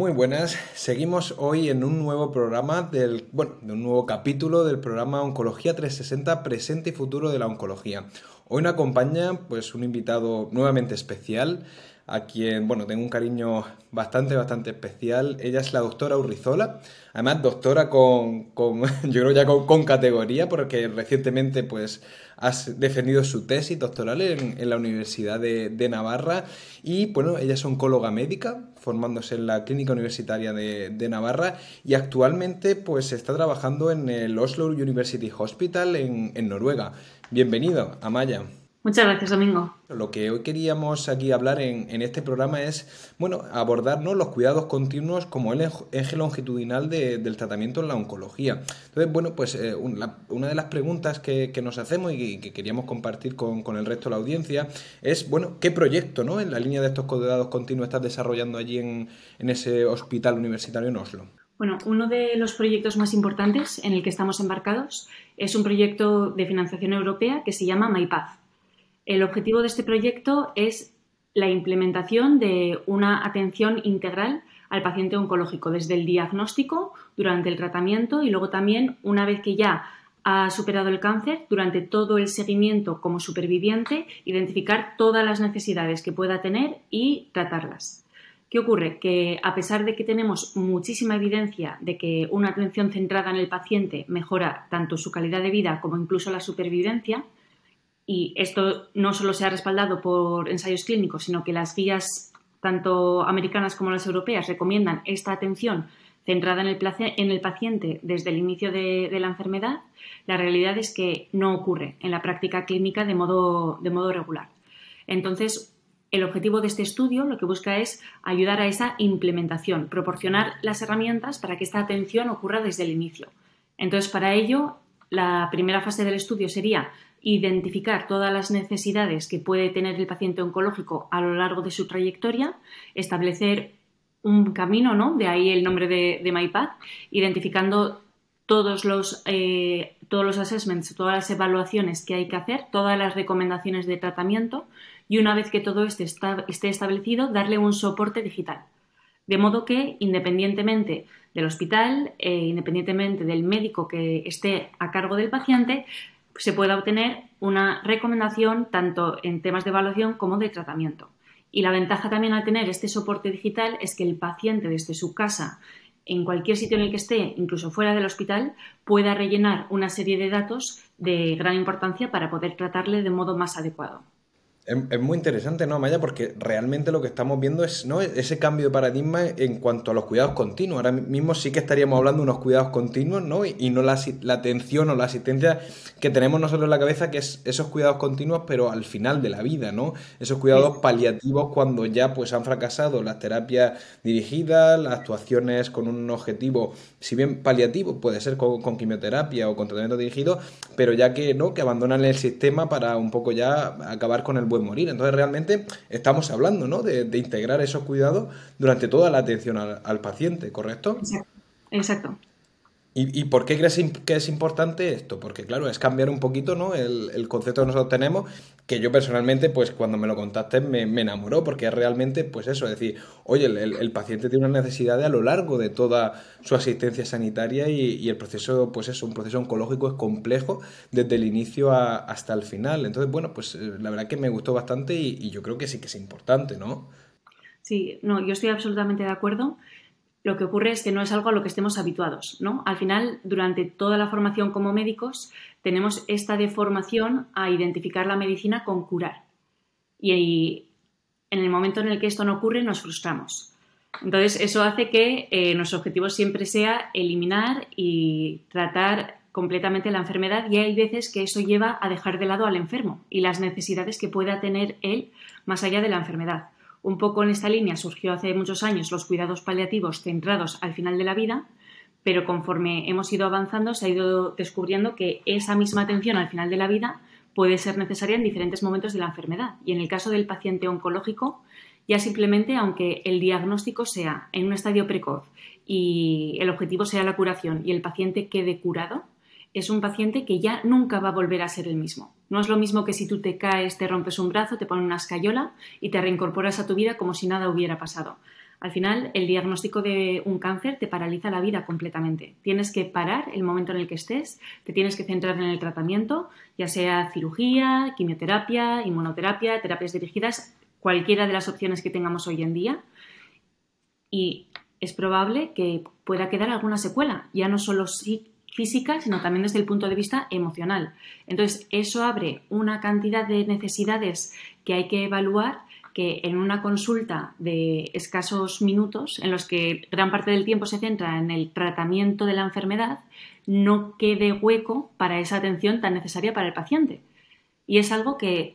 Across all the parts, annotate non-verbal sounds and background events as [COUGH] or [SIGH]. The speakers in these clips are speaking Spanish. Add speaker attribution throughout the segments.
Speaker 1: Muy buenas, seguimos hoy en un nuevo programa del, bueno, de un nuevo capítulo del programa Oncología 360 Presente y Futuro de la Oncología. Hoy nos acompaña pues un invitado nuevamente especial, a quien, bueno, tengo un cariño bastante, bastante especial. Ella es la doctora Urrizola, además doctora con, con [LAUGHS] yo creo ya con, categoría, porque recientemente pues has defendido su tesis doctoral en, la Universidad de, Navarra y, bueno, ella es oncóloga médica, formándose en la Clínica Universitaria de, de, Navarra y actualmente pues está trabajando en el Oslo University Hospital en, en Noruega. Bienvenido, Amaya.
Speaker 2: Muchas gracias, Domingo.
Speaker 1: Lo que hoy queríamos aquí hablar en, este programa es, bueno, abordarnos los cuidados continuos como el eje longitudinal del tratamiento en la oncología. Entonces, bueno, pues eh, una de las preguntas que, nos hacemos y que queríamos compartir con, el resto de la audiencia es, bueno, ¿qué proyecto, ¿no? En la línea de estos cuidados continuos estás desarrollando allí en, en ese hospital universitario en Oslo.
Speaker 2: Bueno, uno de los proyectos más importantes en el que estamos embarcados es un proyecto de financiación europea que se llama MyPath. El objetivo de este proyecto es la implementación de una atención integral al paciente oncológico, desde el diagnóstico, durante el tratamiento y luego también una vez que ya ha superado el cáncer, durante todo el seguimiento como superviviente, identificar todas las necesidades que pueda tener y tratarlas. ¿Qué ocurre? Que a pesar de que tenemos muchísima evidencia de que una atención centrada en el paciente mejora tanto su calidad de vida como incluso la supervivencia, y esto no solo se ha respaldado por ensayos clínicos, sino que las guías tanto americanas como las europeas recomiendan esta atención centrada en el, en el paciente desde el inicio de, la enfermedad, la realidad es que no ocurre en la práctica clínica de modo, de modo regular. Entonces, el objetivo de este estudio lo que busca es ayudar a esa implementación, proporcionar las herramientas para que esta atención ocurra desde el inicio. Entonces, para ello, la primera fase del estudio sería identificar todas las necesidades que puede tener el paciente oncológico a lo largo de su trayectoria, establecer un camino, ¿no? De ahí el nombre de, de MyPath, identificando todos los, eh, todos los assessments, todas las evaluaciones que hay que hacer, todas las recomendaciones de tratamiento y una vez que todo esto está, esté establecido, darle un soporte digital. De modo que, independientemente del hospital, eh, independientemente del médico que esté a cargo del paciente, se pueda obtener una recomendación tanto en temas de evaluación como de tratamiento. Y la ventaja también al tener este soporte digital es que el paciente desde su casa, en cualquier sitio en el que esté, incluso fuera del hospital, pueda rellenar una serie de datos de gran importancia para poder tratarle de modo más adecuado.
Speaker 1: Es, muy interesante, ¿no, Maya? Porque realmente lo que estamos viendo es ¿no? ese cambio de paradigma en cuanto a los cuidados continuos. Ahora mismo sí que estaríamos hablando de unos cuidados continuos, ¿no? Y, no la, atención o la asistencia que tenemos nosotros en la cabeza, que es esos cuidados continuos, pero al final de la vida, ¿no? Esos cuidados paliativos cuando ya pues han fracasado las terapias dirigidas, las actuaciones con un objetivo, si bien paliativo, puede ser con, con quimioterapia o con tratamiento dirigido, pero ya que, ¿no? Que abandonan el sistema para un poco ya acabar con el buen morir. Entonces realmente estamos hablando ¿no? de, integrar esos cuidados durante toda la atención al, paciente, ¿correcto?
Speaker 2: Exacto.
Speaker 1: ¿Y, por qué crees que es importante esto? Porque claro, es cambiar un poquito ¿no? el, concepto que nosotros tenemos, que yo personalmente, pues cuando me lo contaste me, enamoró, porque es realmente, pues eso, es decir, oye, el, paciente tiene una necesidad a lo largo de toda su asistencia sanitaria y, el proceso, pues eso, un proceso oncológico es complejo desde el inicio hasta el final. Entonces, bueno, pues eh, la verdad que me gustó bastante y, y yo creo que sí que es importante, ¿no?
Speaker 2: Sí, no, yo estoy absolutamente de acuerdo lo que ocurre es que no es algo a lo que estemos habituados, ¿no? Al final, durante toda la formación como médicos, tenemos esta deformación a identificar la medicina con curar. Y en el momento en el que esto no ocurre, nos frustramos. Entonces, eso hace que eh, nuestro objetivo siempre sea eliminar y tratar completamente la enfermedad y hay veces que eso lleva a dejar de lado al enfermo y las necesidades que pueda tener él más allá de la enfermedad. Un poco en esta línea surgió hace muchos años los cuidados paliativos centrados al final de la vida, pero conforme hemos ido avanzando se ha ido descubriendo que esa misma atención al final de la vida puede ser necesaria en diferentes momentos de la enfermedad. Y en el caso del paciente oncológico, ya simplemente aunque el diagnóstico sea en un estadio precoz y el objetivo sea la curación y el paciente quede curado, es un paciente que ya nunca va a volver a ser el mismo. No es lo mismo que si tú te caes, te rompes un brazo, te ponen una escayola y te reincorporas a tu vida como si nada hubiera pasado. Al final, el diagnóstico de un cáncer te paraliza la vida completamente. Tienes que parar el momento en el que estés, te tienes que centrar en el tratamiento, ya sea cirugía, quimioterapia, inmunoterapia, terapias dirigidas, cualquiera de las opciones que tengamos hoy en día. Y es probable que pueda quedar alguna secuela, ya no solo física, sino también desde el punto de vista emocional. Entonces, eso abre una cantidad de necesidades que hay que evaluar que en una consulta de escasos minutos, en los que gran parte del tiempo se centra en el tratamiento de la enfermedad, no quede hueco para esa atención tan necesaria para el paciente. Y es algo que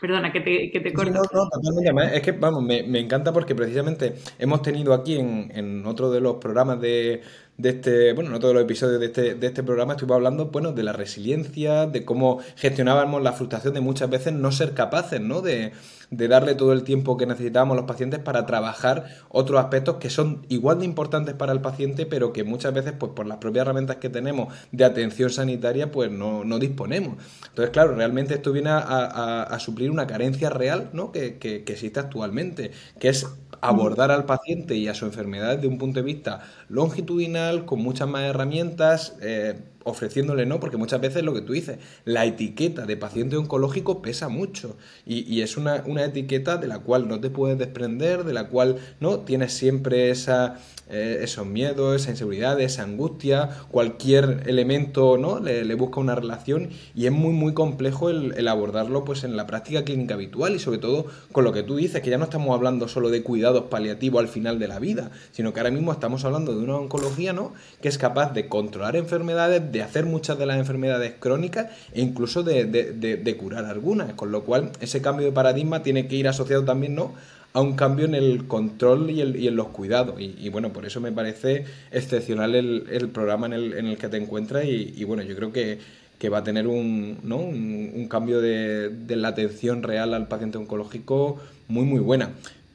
Speaker 2: Perdona, que te, que corto. no, no,
Speaker 1: totalmente. Es que, vamos, me, encanta porque precisamente hemos tenido aquí en, en otro de los programas de, de este, bueno, no todos los episodios de este, de este programa estuvimos hablando, bueno, de la resiliencia, de cómo gestionábamos la frustración de muchas veces no ser capaces, ¿no? De, de darle todo el tiempo que necesitábamos los pacientes para trabajar otros aspectos que son igual de importantes para el paciente, pero que muchas veces, pues por las propias herramientas que tenemos de atención sanitaria, pues no, no disponemos. Entonces, claro, realmente esto viene a, a, suplir una carencia real, ¿no? Que, que, que existe actualmente, que es abordar al paciente y a su enfermedad desde un punto de vista longitudinal, con muchas más herramientas, eh, ofreciéndole no, porque muchas veces lo que tú dices, la etiqueta de paciente oncológico pesa mucho. Y, es una, una, etiqueta de la cual no te puedes desprender, de la cual no tienes siempre esa, eh, esos miedos, esa inseguridad, esa angustia, cualquier elemento no le, busca una relación y es muy muy complejo el, abordarlo pues en la práctica clínica habitual y sobre todo con lo que tú dices, que ya no estamos hablando solo de cuidados paliativos al final de la vida, sino que ahora mismo estamos hablando de una oncología ¿no? que es capaz de controlar enfermedades, de hacer muchas de las enfermedades crónicas e incluso de, curar algunas, con lo cual ese cambio de paradigma tiene que ir asociado también ¿no? A un cambio en el control y, en los cuidados. Y, bueno, por eso me parece excepcional el, programa en el, que te encuentras y, bueno, yo creo que, va a tener un, un, cambio de, la atención real al paciente oncológico muy, muy buena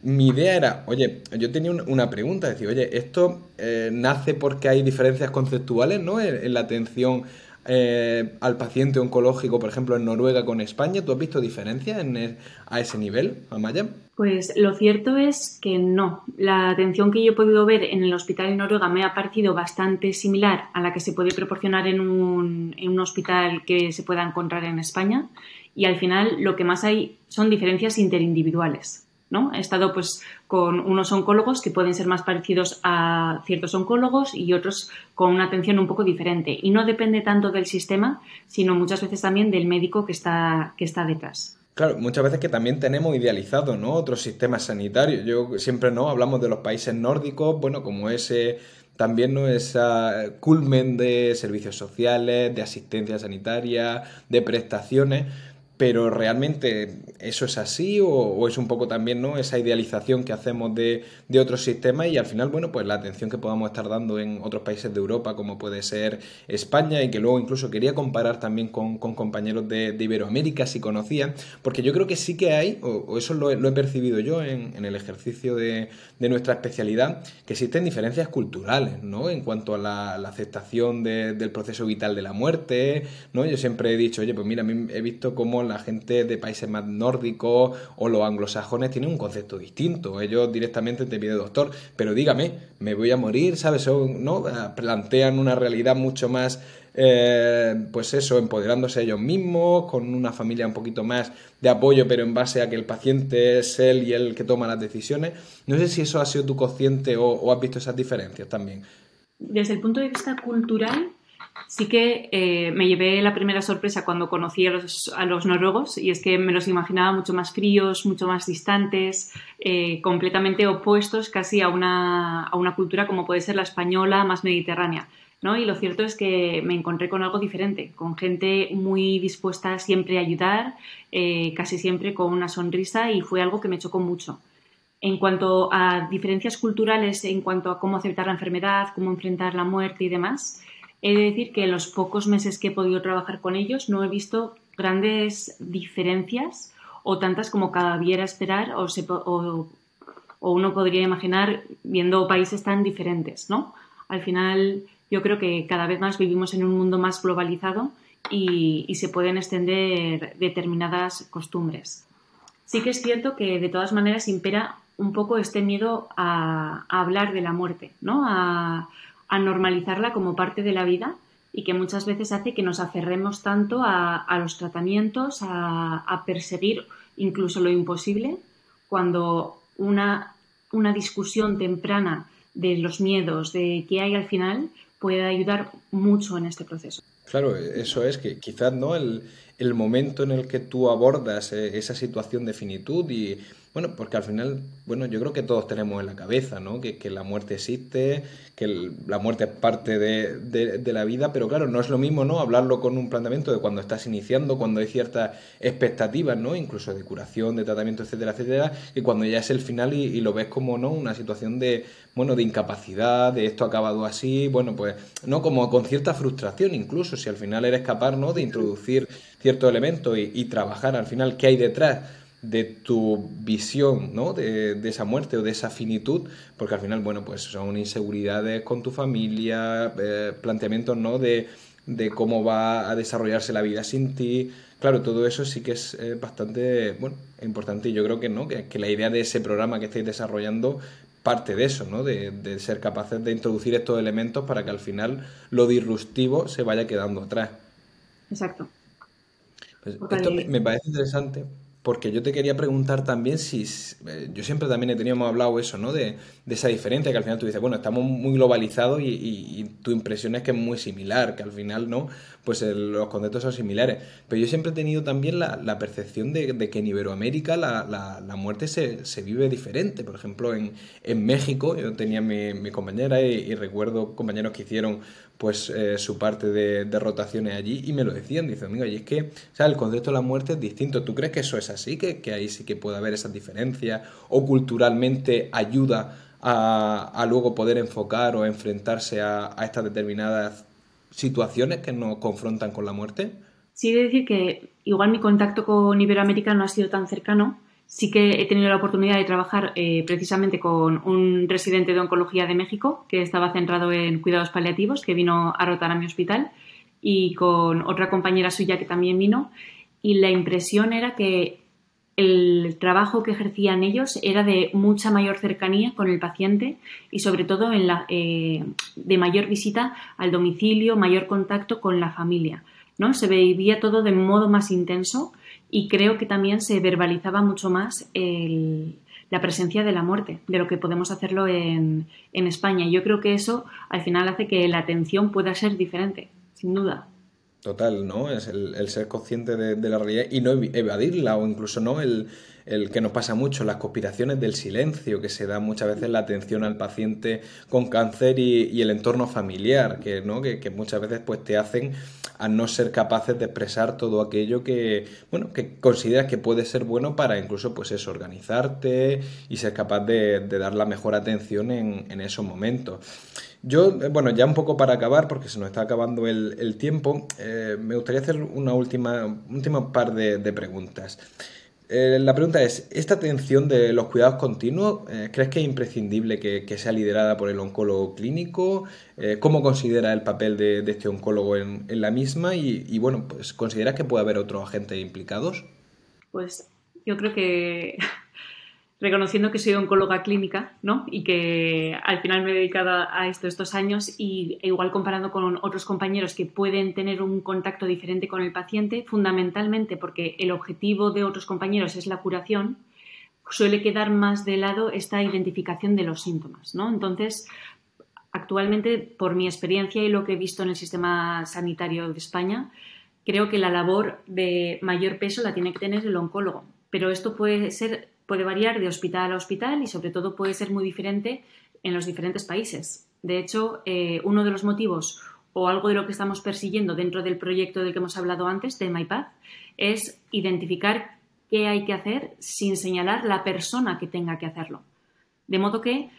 Speaker 1: mi idea era, oye, yo tenía una pregunta, decir, oye, esto eh, nace porque hay diferencias conceptuales, ¿no? En, la atención eh, al paciente oncológico, por ejemplo, en Noruega con España. ¿Tú has visto diferencias en a ese nivel, Amaya?
Speaker 2: Pues lo cierto es que no. La atención que yo he podido ver en el hospital en Noruega me ha parecido bastante similar a la que se puede proporcionar en un, en un hospital que se pueda encontrar en España. Y al final lo que más hay son diferencias interindividuales. ¿No? He estado pues con unos oncólogos que pueden ser más parecidos a ciertos oncólogos y otros con una atención un poco diferente. Y no depende tanto del sistema, sino muchas veces también del médico que está, que está detrás.
Speaker 1: Claro, muchas veces que también tenemos idealizado, ¿no? Otros sistemas sanitarios. Yo siempre no hablamos de los países nórdicos, bueno, como ese también no esa culmen de servicios sociales, de asistencia sanitaria, de prestaciones pero realmente eso es así o, es un poco también no esa idealización que hacemos de, de, otros sistemas y al final bueno pues la atención que podamos estar dando en otros países de Europa como puede ser España y que luego incluso quería comparar también con, compañeros de, Iberoamérica si conocían porque yo creo que sí que hay o, eso lo, he percibido yo en, el ejercicio de, nuestra especialidad que existen diferencias culturales no en cuanto a la, aceptación del proceso vital de la muerte no yo siempre he dicho oye pues mira a mí he visto cómo la gente de países más nórdicos o los anglosajones tienen un concepto distinto. Ellos directamente te piden doctor, pero dígame, me voy a morir, ¿sabes? ¿no? Plantean una realidad mucho más eh, pues eso, empoderándose ellos mismos, con una familia un poquito más de apoyo, pero en base a que el paciente es él y el que toma las decisiones. No sé si eso ha sido tu consciente o, o has visto esas diferencias también.
Speaker 2: Desde el punto de vista cultural, sí que eh, me llevé la primera sorpresa cuando conocí a los, noruegos y es que me los imaginaba mucho más fríos, mucho más distantes, eh, completamente opuestos casi a una, a una, cultura como puede ser la española, más mediterránea. ¿no? Y lo cierto es que me encontré con algo diferente, con gente muy dispuesta siempre a ayudar, eh, casi siempre con una sonrisa y fue algo que me chocó mucho. En cuanto a diferencias culturales, en cuanto a cómo aceptar la enfermedad, cómo enfrentar la muerte y demás, He de decir que en los pocos meses que he podido trabajar con ellos no he visto grandes diferencias o tantas como cabiera esperar o, o, uno podría imaginar viendo países tan diferentes, ¿no? Al final yo creo que cada vez más vivimos en un mundo más globalizado y, se pueden extender determinadas costumbres. Sí que es cierto que de todas maneras impera un poco este miedo a, hablar de la muerte, ¿no? A, normalizarla como parte de la vida y que muchas veces hace que nos aferremos tanto a, los tratamientos, a, perseguir incluso lo imposible, cuando una, una discusión temprana de los miedos, de qué hay al final, puede ayudar mucho en este proceso.
Speaker 1: Claro, eso es que quizás no el, el momento en el que tú abordas eh, esa situación de finitud y bueno, porque al final, bueno, yo creo que todos tenemos en la cabeza, ¿no? Que, la muerte existe, que la muerte es parte de, la vida, pero claro, no es lo mismo, ¿no? Hablarlo con un planteamiento de cuando estás iniciando, cuando hay ciertas expectativas, ¿no? Incluso de curación, de tratamiento, etcétera, etcétera, y cuando ya es el final y, lo ves como, ¿no? Una situación de, bueno, de incapacidad, de esto ha acabado así, bueno, pues, ¿no? Como con cierta frustración incluso, si al final eres capaz, ¿no? De introducir ciertos elementos y, y trabajar al final qué hay detrás de tu visión ¿no? de, esa muerte o de esa finitud, porque al final, bueno, pues son inseguridades con tu familia, eh, planteamientos ¿no? de, cómo va a desarrollarse la vida sin ti. Claro, todo eso sí que es eh, bastante bueno, importante y yo creo que no, que, la idea de ese programa que estáis desarrollando parte de eso, ¿no? De, de, ser capaces de introducir estos elementos para que al final lo disruptivo se vaya quedando atrás.
Speaker 2: Exacto.
Speaker 1: Pues esto me parece interesante porque yo te quería preguntar también si, eh, yo siempre también he tenido, hemos hablado eso, ¿no? De, esa diferencia que al final tú dices, bueno, estamos muy globalizados y, tu impresión es que es muy similar, que al final, ¿no? Pues los conceptos son similares. Pero yo siempre he tenido también la, percepción de, que en Iberoamérica la, muerte se, vive diferente. Por ejemplo, en, México, yo tenía mi, compañera y recuerdo compañeros que hicieron pues eh, su parte de, rotaciones allí y me lo decían, dicen, amigo, y es que sea, el concepto de la muerte es distinto. ¿Tú crees que eso es así? ¿Que, que ahí sí que puede haber esas diferencias? ¿O culturalmente ayuda a, luego poder enfocar o enfrentarse a, a, estas determinadas situaciones que nos confrontan con la muerte?
Speaker 2: Sí, de decir que igual mi contacto con Iberoamérica no ha sido tan cercano, sí que he tenido la oportunidad de trabajar eh, precisamente con un residente de oncología de México que estaba centrado en cuidados paliativos, que vino a rotar a mi hospital, y con otra compañera suya que también vino. Y la impresión era que el trabajo que ejercían ellos era de mucha mayor cercanía con el paciente y sobre todo en la, eh, de mayor visita al domicilio, mayor contacto con la familia. ¿no? Se vivía todo de modo más intenso y creo que también se verbalizaba mucho más la presencia de la muerte, de lo que podemos hacerlo en, en España. Yo creo que eso al final hace que la atención pueda ser diferente, sin duda.
Speaker 1: Total, ¿no? Es el, ser consciente de, la realidad y no evadirla o incluso no el, que nos pasa mucho, las conspiraciones del silencio, que se da muchas veces la atención al paciente con cáncer y, el entorno familiar, que, ¿no? Que, que, muchas veces pues te hacen a no ser capaces de expresar todo aquello que, bueno, que consideras que puede ser bueno para incluso pues eso, organizarte y ser capaz de, dar la mejor atención en, en esos momentos. Yo, eh, bueno, ya un poco para acabar, porque se nos está acabando el, tiempo, eh, me gustaría hacer una última, última par de, preguntas. Eh, la pregunta es, ¿esta atención de los cuidados continuos, crees que es imprescindible que, sea liderada por el oncólogo clínico? ¿Cómo considera el papel de, este oncólogo en, la misma? Y, y, bueno, pues ¿consideras que puede haber otros agentes implicados?
Speaker 2: Pues yo creo que reconociendo que soy oncóloga clínica, ¿no? Y que al final me he dedicado a esto estos años y igual comparando con otros compañeros que pueden tener un contacto diferente con el paciente, fundamentalmente porque el objetivo de otros compañeros es la curación, suele quedar más de lado esta identificación de los síntomas, ¿no? Entonces, actualmente, por mi experiencia y lo que he visto en el sistema sanitario de España, creo que la labor de mayor peso la tiene que tener el oncólogo, pero esto puede ser puede variar de hospital a hospital y sobre todo puede ser muy diferente en los diferentes países. De hecho, eh, uno de los motivos o algo de lo que estamos persiguiendo dentro del proyecto del que hemos hablado antes, de MyPath, es identificar qué hay que hacer sin señalar la persona que tenga que hacerlo. De modo que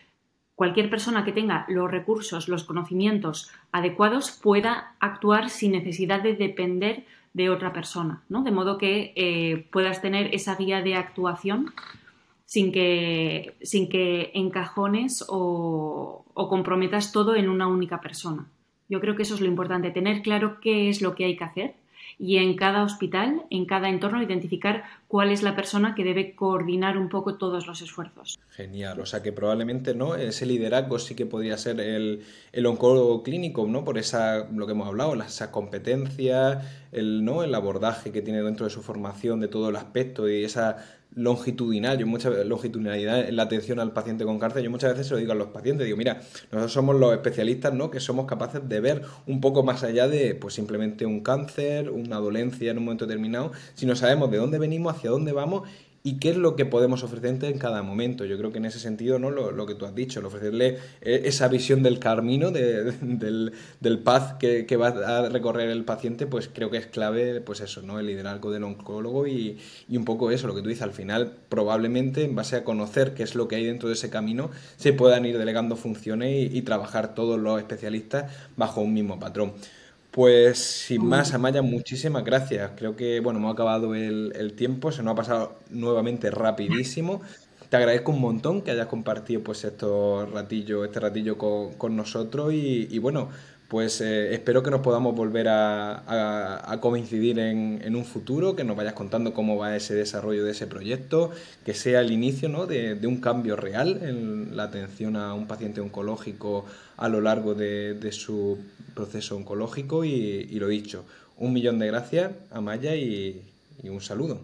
Speaker 2: cualquier persona que tenga los recursos, los conocimientos adecuados pueda actuar sin necesidad de depender de otra persona, ¿no? De modo que eh, puedas tener esa guía de actuación sin que, sin que encajones o, comprometas todo en una única persona. Yo creo que eso es lo importante, tener claro qué es lo que hay que hacer y en cada hospital, en cada entorno, identificar cuál es la persona que debe coordinar un poco todos los esfuerzos.
Speaker 1: Genial, o sea que probablemente no ese liderazgo sí que podría ser el, el oncólogo clínico, ¿no? Por esa, lo que hemos hablado, esas competencias, el, ¿no? el abordaje que tiene dentro de su formación de todo el aspecto y esa longitudinal, yo mucha longitudinalidad en la atención al paciente con cáncer, yo muchas veces se lo digo a los pacientes, digo, mira, nosotros somos los especialistas, ¿no? Que somos capaces de ver un poco más allá de, pues simplemente un cáncer, una dolencia en un momento determinado, si no sabemos de dónde venimos, hacia dónde vamos y qué es lo que podemos ofrecerte en cada momento. Yo creo que en ese sentido, ¿no? Lo, que tú has dicho, el ofrecerle eh, esa visión del camino, [LAUGHS] del, del path que, va a recorrer el paciente, pues creo que es clave, pues eso, ¿no? El liderazgo del oncólogo y, un poco eso, lo que tú dices, al final, probablemente en base a conocer qué es lo que hay dentro de ese camino, se puedan ir delegando funciones y trabajar todos los especialistas bajo un mismo patrón. Pues sin más, Amaya, muchísimas gracias. Creo que bueno, hemos acabado el, tiempo, se nos ha pasado nuevamente rapidísimo. Te agradezco un montón que hayas compartido pues estos ratillos, este ratillo con, nosotros y, bueno, pues eh, espero que nos podamos volver a, coincidir en, un futuro, que nos vayas contando cómo va ese desarrollo de ese proyecto, que sea el inicio ¿no? de, un cambio real en la atención a un paciente oncológico a lo largo de, su proceso oncológico y, lo dicho, un millón de gracias a Maya y, y un saludo.